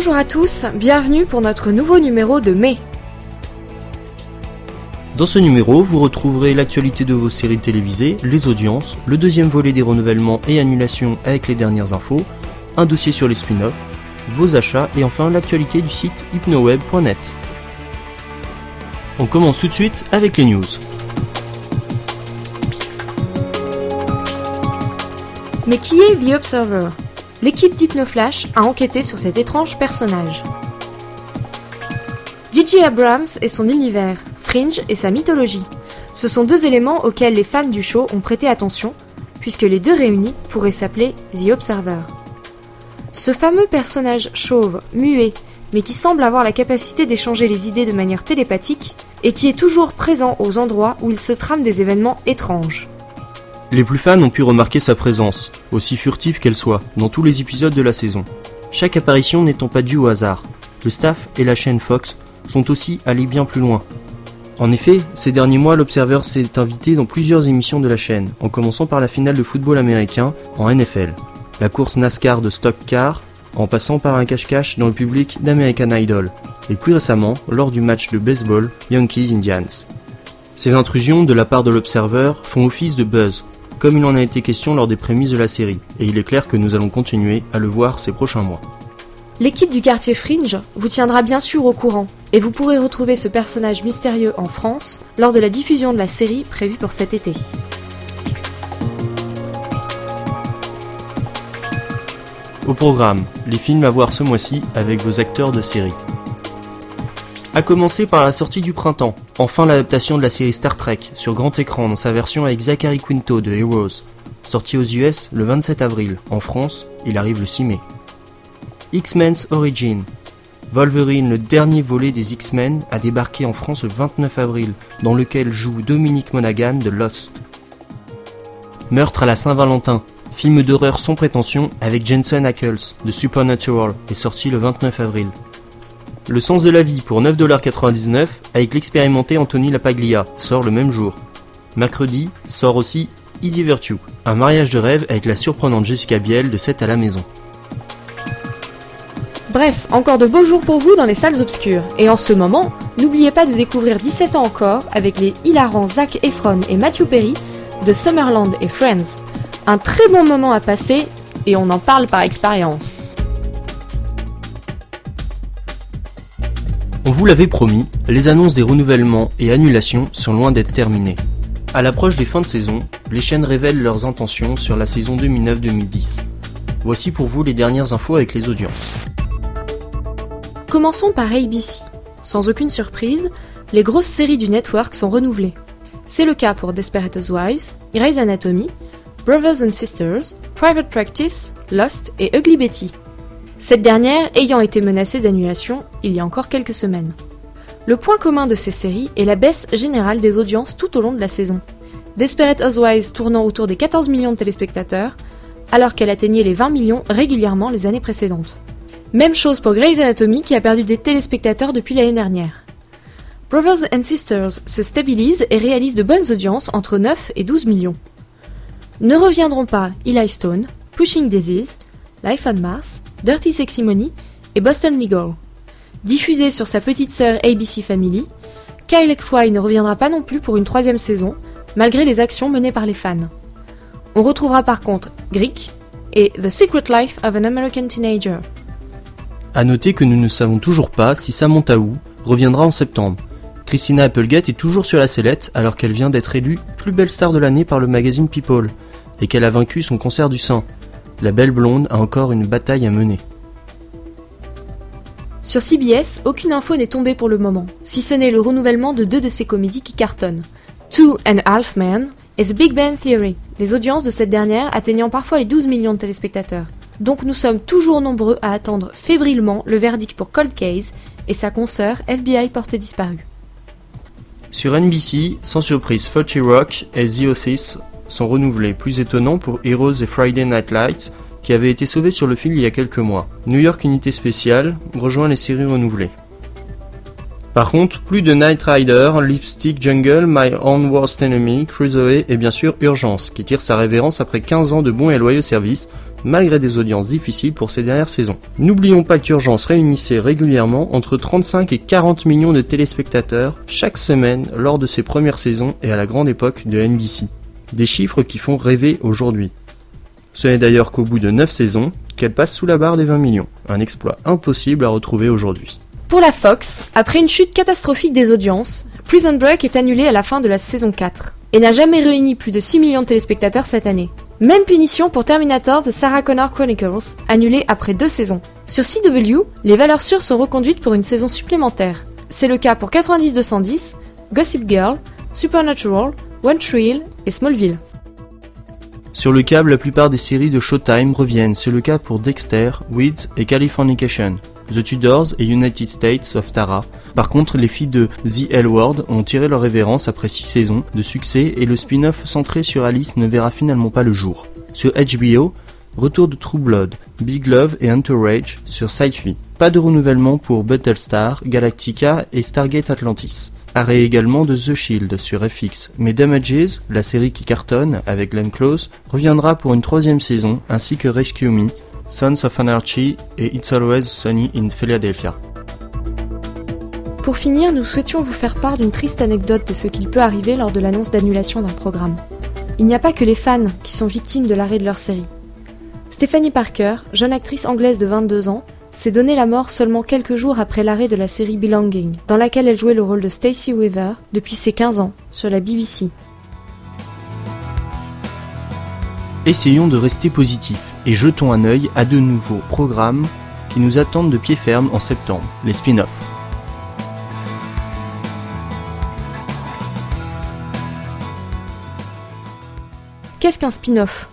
Bonjour à tous, bienvenue pour notre nouveau numéro de mai. Dans ce numéro, vous retrouverez l'actualité de vos séries télévisées, les audiences, le deuxième volet des renouvellements et annulations avec les dernières infos, un dossier sur les spin-offs, vos achats et enfin l'actualité du site hypnoweb.net. On commence tout de suite avec les news. Mais qui est The Observer? L'équipe d'Hypnoflash a enquêté sur cet étrange personnage. J.J. Abrams et son univers, Fringe et sa mythologie. Ce sont deux éléments auxquels les fans du show ont prêté attention, puisque les deux réunis pourraient s'appeler The Observer. Ce fameux personnage chauve, muet, mais qui semble avoir la capacité d'échanger les idées de manière télépathique, et qui est toujours présent aux endroits où il se trame des événements étranges. Les plus fans ont pu remarquer sa présence, aussi furtive qu'elle soit, dans tous les épisodes de la saison. Chaque apparition n'étant pas due au hasard. Le staff et la chaîne Fox sont aussi allés bien plus loin. En effet, ces derniers mois, l'Observer s'est invité dans plusieurs émissions de la chaîne, en commençant par la finale de football américain en NFL, la course NASCAR de Stock Car, en passant par un cache-cache dans le public d'American Idol, et plus récemment lors du match de baseball Yankees-Indians. Ces intrusions de la part de l'Observer font office de buzz, comme il en a été question lors des prémices de la série, et il est clair que nous allons continuer à le voir ces prochains mois. L'équipe du quartier Fringe vous tiendra bien sûr au courant, et vous pourrez retrouver ce personnage mystérieux en France lors de la diffusion de la série prévue pour cet été. Au programme, les films à voir ce mois-ci avec vos acteurs de série. A commencer par la sortie du printemps, enfin l'adaptation de la série Star Trek sur grand écran dans sa version avec Zachary Quinto de Heroes, sorti aux US le 27 avril. En France, il arrive le 6 mai. X-Men's Origin. Wolverine, le dernier volet des X-Men, a débarqué en France le 29 avril, dans lequel joue Dominique Monaghan de Lost. Meurtre à la Saint-Valentin, film d'horreur sans prétention avec Jensen Ackles de Supernatural, est sorti le 29 avril. Le sens de la vie pour 9,99$ avec l'expérimenté Anthony Lapaglia sort le même jour. Mercredi sort aussi Easy Virtue, un mariage de rêve avec la surprenante Jessica Biel de 7 à la maison. Bref, encore de beaux jours pour vous dans les salles obscures. Et en ce moment, n'oubliez pas de découvrir 17 ans encore avec les hilarants Zach Efron et Matthew Perry de Summerland et Friends. Un très bon moment à passer et on en parle par expérience. On vous l'avait promis, les annonces des renouvellements et annulations sont loin d'être terminées. À l'approche des fins de saison, les chaînes révèlent leurs intentions sur la saison 2009-2010. Voici pour vous les dernières infos avec les audiences. Commençons par ABC. Sans aucune surprise, les grosses séries du network sont renouvelées. C'est le cas pour Desperate Housewives, Grey's Anatomy, Brothers and Sisters, Private Practice, Lost et Ugly Betty. Cette dernière ayant été menacée d'annulation il y a encore quelques semaines. Le point commun de ces séries est la baisse générale des audiences tout au long de la saison. Desperate Housewives tournant autour des 14 millions de téléspectateurs, alors qu'elle atteignait les 20 millions régulièrement les années précédentes. Même chose pour Grey's Anatomy qui a perdu des téléspectateurs depuis l'année dernière. Brothers and Sisters se stabilise et réalise de bonnes audiences entre 9 et 12 millions. Ne reviendront pas Eli Stone, Pushing Daisies, Life on Mars, Dirty Sexy Money et Boston Legal. Diffusé sur sa petite sœur ABC Family, Kyle XY ne reviendra pas non plus pour une troisième saison, malgré les actions menées par les fans. On retrouvera par contre Greek et The Secret Life of an American Teenager. A noter que nous ne savons toujours pas si Samantha Wu reviendra en septembre. Christina Applegate est toujours sur la sellette alors qu'elle vient d'être élue plus belle star de l'année par le magazine People et qu'elle a vaincu son cancer du sein. La belle blonde a encore une bataille à mener. Sur CBS, aucune info n'est tombée pour le moment, si ce n'est le renouvellement de deux de ses comédies qui cartonnent. Two and a Half Men et The Big Bang Theory, les audiences de cette dernière atteignant parfois les 12 millions de téléspectateurs. Donc nous sommes toujours nombreux à attendre fébrilement le verdict pour Cold Case et sa consoeur FBI portée disparue. Sur NBC, sans surprise, Fauci Rock et The Office sont renouvelés, plus étonnant pour Heroes et Friday Night Lights, qui avaient été sauvés sur le fil il y a quelques mois. New York Unité Spéciale rejoint les séries renouvelées. Par contre, plus de Night Rider, Lipstick Jungle, My Own Worst Enemy, Crusoe et bien sûr Urgence, qui tire sa révérence après 15 ans de bons et loyaux services, malgré des audiences difficiles pour ces dernières saisons. N'oublions pas qu'Urgence réunissait régulièrement entre 35 et 40 millions de téléspectateurs chaque semaine lors de ses premières saisons et à la grande époque de NBC. Des chiffres qui font rêver aujourd'hui. Ce n'est d'ailleurs qu'au bout de 9 saisons qu'elle passe sous la barre des 20 millions, un exploit impossible à retrouver aujourd'hui. Pour la Fox, après une chute catastrophique des audiences, Prison Break est annulé à la fin de la saison 4 et n'a jamais réuni plus de 6 millions de téléspectateurs cette année. Même punition pour Terminator de Sarah Connor Chronicles, annulé après deux saisons. Sur CW, les valeurs sûres sont reconduites pour une saison supplémentaire. C'est le cas pour 90-210, Gossip Girl, Supernatural, One Tree Hill Smallville. Sur le câble, la plupart des séries de Showtime reviennent, c'est le cas pour Dexter, Weeds et Californication. The Tudors et United States of Tara. Par contre, les filles de The L Word ont tiré leur révérence après 6 saisons de succès et le spin-off centré sur Alice ne verra finalement pas le jour. Sur HBO, retour de True Blood, Big Love et Entourage sur sci Pas de renouvellement pour Battlestar, Galactica et Stargate Atlantis. Arrêt également de The Shield sur FX, mais Damages, la série qui cartonne avec Glenn Close, reviendra pour une troisième saison, ainsi que Rescue Me, Sons of Anarchy et It's Always Sunny in Philadelphia. Pour finir, nous souhaitions vous faire part d'une triste anecdote de ce qu'il peut arriver lors de l'annonce d'annulation d'un programme. Il n'y a pas que les fans qui sont victimes de l'arrêt de leur série. Stephanie Parker, jeune actrice anglaise de 22 ans, s'est donné la mort seulement quelques jours après l'arrêt de la série Belonging, dans laquelle elle jouait le rôle de Stacey Weaver depuis ses 15 ans, sur la BBC. Essayons de rester positifs et jetons un œil à de nouveaux programmes qui nous attendent de pied ferme en septembre, les spin-offs. Qu'est-ce qu'un spin-off?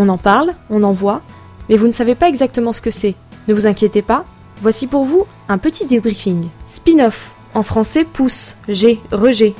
On en parle, on en voit, mais vous ne savez pas exactement ce que c'est. Ne vous inquiétez pas, voici pour vous un petit débriefing. Spin-off, en français pousse, G, rejet,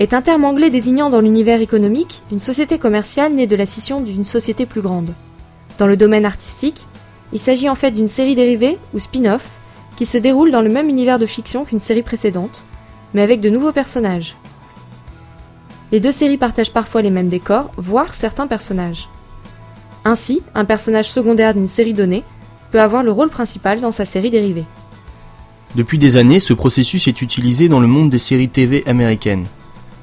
est un terme anglais désignant dans l'univers économique une société commerciale née de la scission d'une société plus grande. Dans le domaine artistique, il s'agit en fait d'une série dérivée, ou spin-off, qui se déroule dans le même univers de fiction qu'une série précédente, mais avec de nouveaux personnages. Les deux séries partagent parfois les mêmes décors, voire certains personnages. Ainsi, un personnage secondaire d'une série donnée peut avoir le rôle principal dans sa série dérivée. Depuis des années, ce processus est utilisé dans le monde des séries TV américaines.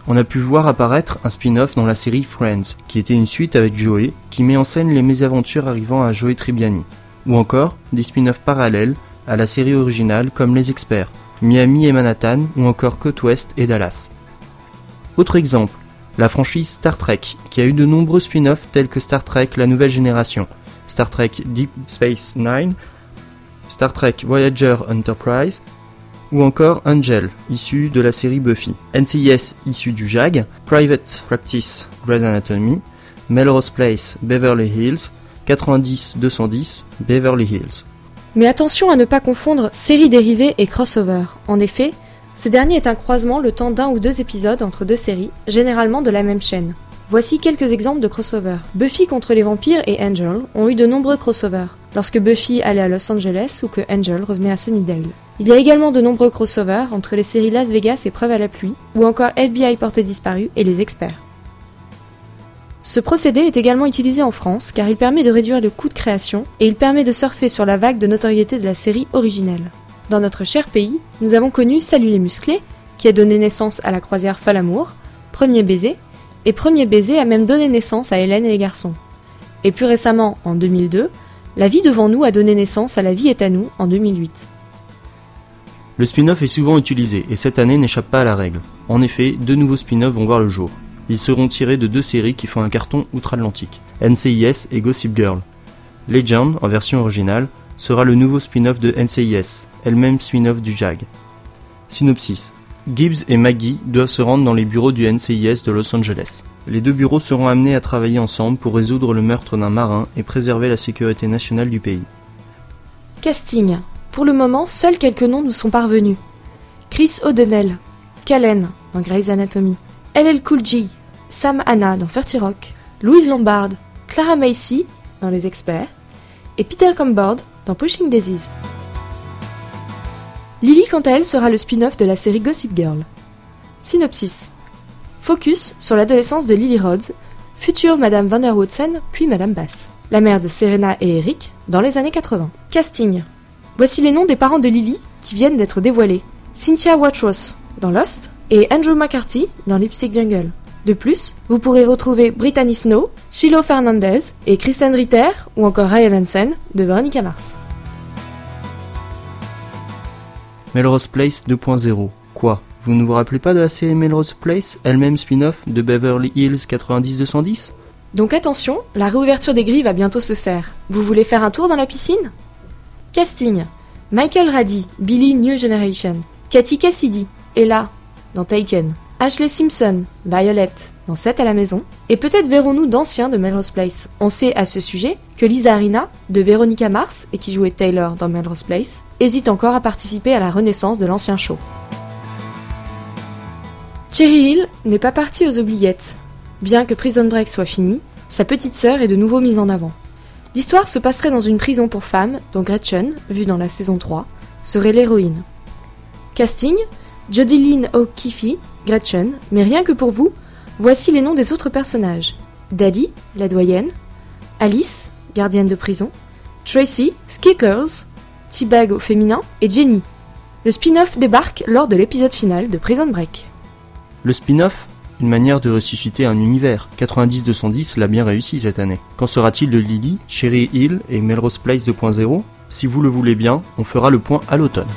On a pu voir apparaître un spin-off dans la série Friends, qui était une suite avec Joey, qui met en scène les mésaventures arrivant à Joey Tribbiani. Ou encore des spin-offs parallèles à la série originale comme Les Experts, Miami et Manhattan, ou encore Côte Ouest et Dallas. Autre exemple, la franchise Star Trek, qui a eu de nombreux spin-offs tels que Star Trek La Nouvelle Génération, Star Trek Deep Space Nine, Star Trek Voyager Enterprise, ou encore Angel, issu de la série Buffy, NCIS issu du JAG, Private Practice Grey's Anatomy, Melrose Place Beverly Hills, 90-210 Beverly Hills. Mais attention à ne pas confondre série dérivée et crossover. En effet, ce dernier est un croisement le temps d'un ou deux épisodes entre deux séries, généralement de la même chaîne. Voici quelques exemples de crossover. Buffy contre les vampires et Angel ont eu de nombreux crossovers, lorsque Buffy allait à Los Angeles ou que Angel revenait à Sunnydale. Il y a également de nombreux crossovers entre les séries Las Vegas et Preuve à la pluie, ou encore FBI porté disparu et les experts. Ce procédé est également utilisé en France car il permet de réduire le coût de création et il permet de surfer sur la vague de notoriété de la série originelle. Dans notre cher pays, nous avons connu Salut les musclés, qui a donné naissance à la croisière Falamour, Premier baiser, et Premier baiser a même donné naissance à Hélène et les garçons. Et plus récemment, en 2002, La vie devant nous a donné naissance à La vie est à nous en 2008. Le spin-off est souvent utilisé et cette année n'échappe pas à la règle. En effet, deux nouveaux spin-offs vont voir le jour. Ils seront tirés de deux séries qui font un carton outre-Atlantique, NCIS et Gossip Girl. Legend, en version originale, sera le nouveau spin-off de NCIS, elle-même spin-off du JAG. Synopsis. Gibbs et Maggie doivent se rendre dans les bureaux du NCIS de Los Angeles. Les deux bureaux seront amenés à travailler ensemble pour résoudre le meurtre d'un marin et préserver la sécurité nationale du pays. Casting. Pour le moment, seuls quelques noms nous sont parvenus. Chris O'Donnell, Callen dans Grey's Anatomy, LL Cool J, Sam Hanna dans 30 Rock, Louise Lombard, Clara Macy dans Les Experts et Peter Comboard dans Pushing Daisies. Lily, quant à elle, sera le spin-off de la série Gossip Girl. Synopsis. Focus sur l'adolescence de Lily Rhodes, future Madame Vanderwoodson, puis Madame Bass, la mère de Serena et Eric, dans les années 80. Casting. Voici les noms des parents de Lily qui viennent d'être dévoilés. Cynthia Watros, dans Lost, et Andrew McCarthy, dans Lipstick Jungle. De plus, vous pourrez retrouver Brittany Snow, Shiloh Fernandez et Kristen Ritter ou encore Ryan Hansen de Veronica Mars. Melrose Place 2.0. Quoi? Vous ne vous rappelez pas de la série Melrose Place, elle-même spin-off de Beverly Hills 90-210 Donc attention, la réouverture des grilles va bientôt se faire. Vous voulez faire un tour dans la piscine? Casting Michael Raddy, Billy New Generation. Cathy Cassidy, Ella, dans Taken. Ashley Simpson, Violet, dans 7 à la maison. Et peut-être verrons-nous d'anciens de Melrose Place. On sait à ce sujet que Lisa Arina, de Veronica Mars, et qui jouait Taylor dans Melrose Place, hésite encore à participer à la renaissance de l'ancien show. Cherry Hill n'est pas partie aux oubliettes. Bien que Prison Break soit fini, sa petite sœur est de nouveau mise en avant. L'histoire se passerait dans une prison pour femmes, dont Gretchen, vue dans la saison 3, serait l'héroïne. Casting Jodie Lynn O'Keefe, Gretchen, mais rien que pour vous, voici les noms des autres personnages. Daddy, la doyenne, Alice, gardienne de prison, Tracy, Skittlers, T-Bag au féminin et Jenny. Le spin-off débarque lors de l'épisode final de Prison Break. Le spin-off Une manière de ressusciter un univers. 90-210 l'a bien réussi cette année. Qu'en sera-t-il de Lily, Cherry Hill et Melrose Place 2.0 Si vous le voulez bien, on fera le point à l'automne.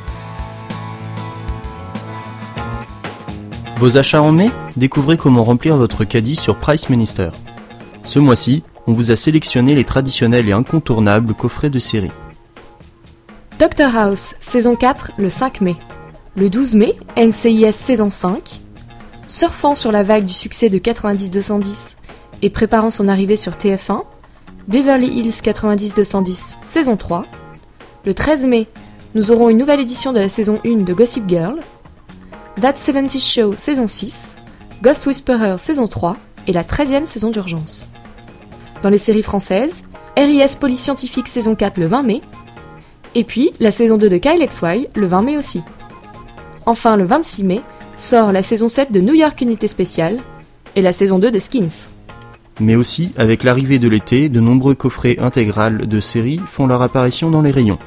Vos achats en mai Découvrez comment remplir votre caddie sur Price Minister. Ce mois-ci, on vous a sélectionné les traditionnels et incontournables coffrets de série. Doctor House, saison 4, le 5 mai. Le 12 mai, NCIS saison 5. Surfant sur la vague du succès de 90-210 et préparant son arrivée sur TF1, Beverly Hills 90-210 saison 3. Le 13 mai, nous aurons une nouvelle édition de la saison 1 de Gossip Girl. That 70 Show saison 6, Ghost Whisperer saison 3 et la 13e saison d'urgence. Dans les séries françaises, RIS Police Scientifique saison 4 le 20 mai, et puis la saison 2 de Kyle XY le 20 mai aussi. Enfin, le 26 mai, sort la saison 7 de New York Unité Spéciale et la saison 2 de Skins. Mais aussi, avec l'arrivée de l'été, de nombreux coffrets intégrales de séries font leur apparition dans les rayons.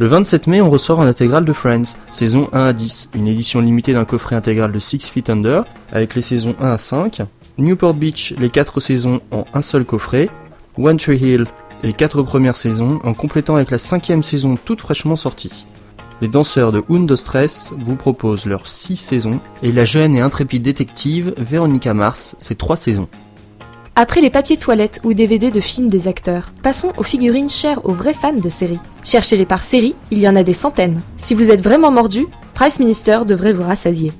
Le 27 mai, on ressort en intégrale de Friends, saison 1 à 10, une édition limitée d'un coffret intégral de Six Feet Under, avec les saisons 1 à 5, Newport Beach, les 4 saisons en un seul coffret, One Tree Hill, les 4 premières saisons, en complétant avec la cinquième saison toute fraîchement sortie. Les danseurs de Undo Stress vous proposent leurs 6 saisons, et la jeune et intrépide détective Veronica Mars, ses 3 saisons. Après les papiers toilettes ou DVD de films des acteurs, passons aux figurines chères aux vrais fans de séries. Cherchez-les par série, il y en a des centaines. Si vous êtes vraiment mordu, Price Minister devrait vous rassasier.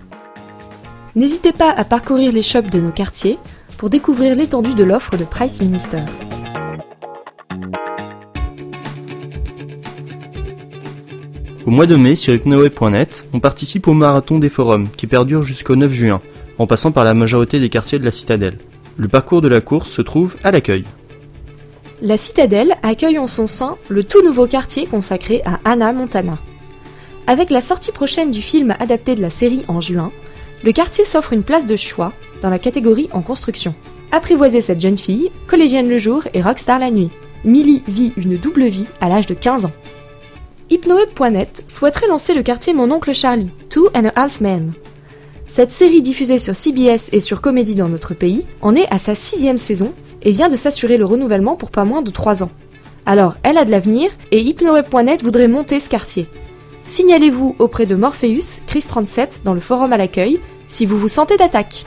N'hésitez pas à parcourir les shops de nos quartiers pour découvrir l'étendue de l'offre de Price Minister. Au mois de mai, sur hypnoweb.net, on participe au marathon des forums qui perdure jusqu'au 9 juin, en passant par la majorité des quartiers de la citadelle. Le parcours de la course se trouve à l'accueil. La citadelle accueille en son sein le tout nouveau quartier consacré à Anna Montana. Avec la sortie prochaine du film adapté de la série en juin, le quartier s'offre une place de choix dans la catégorie en construction. Apprivoisez cette jeune fille, collégienne le jour et rockstar la nuit. Millie vit une double vie à l'âge de 15 ans. Hypnoweb.net souhaiterait lancer le quartier Mon oncle Charlie, Two and a Half Men. Cette série diffusée sur CBS et sur Comédie dans notre pays en est à sa sixième saison et vient de s'assurer le renouvellement pour pas moins de 3 ans. Alors, elle a de l'avenir et hypnoweb.net voudrait monter ce quartier. Signalez-vous auprès de Morpheus, Chris37 dans le forum à l'accueil si vous vous sentez d'attaque.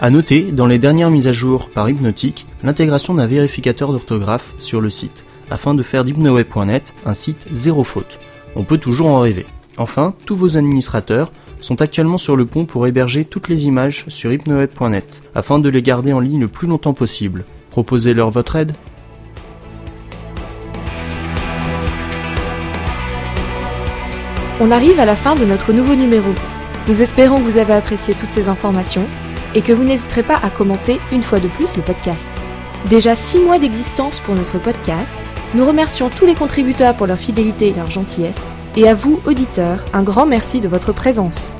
A noter, dans les dernières mises à jour par Hypnotique, l'intégration d'un vérificateur d'orthographe sur le site, afin de faire d'hypnoweb.net un site zéro faute. On peut toujours en rêver. Enfin, tous vos administrateurs sont actuellement sur le pont pour héberger toutes les images sur hypnoweb.net, afin de les garder en ligne le plus longtemps possible. Proposez-leur votre aide On arrive à la fin de notre nouveau numéro. Nous espérons que vous avez apprécié toutes ces informations et que vous n'hésiterez pas à commenter une fois de plus le podcast. Déjà 6 mois d'existence pour notre podcast, nous remercions tous les contributeurs pour leur fidélité et leur gentillesse Et à vous, auditeurs, un grand merci de votre présence.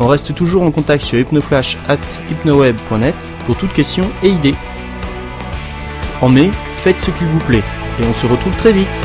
On reste toujours en contact sur hypnoflash at hypnoweb.net pour toutes questions et idées. En mai, faites ce qu'il vous plaît et on se retrouve très vite.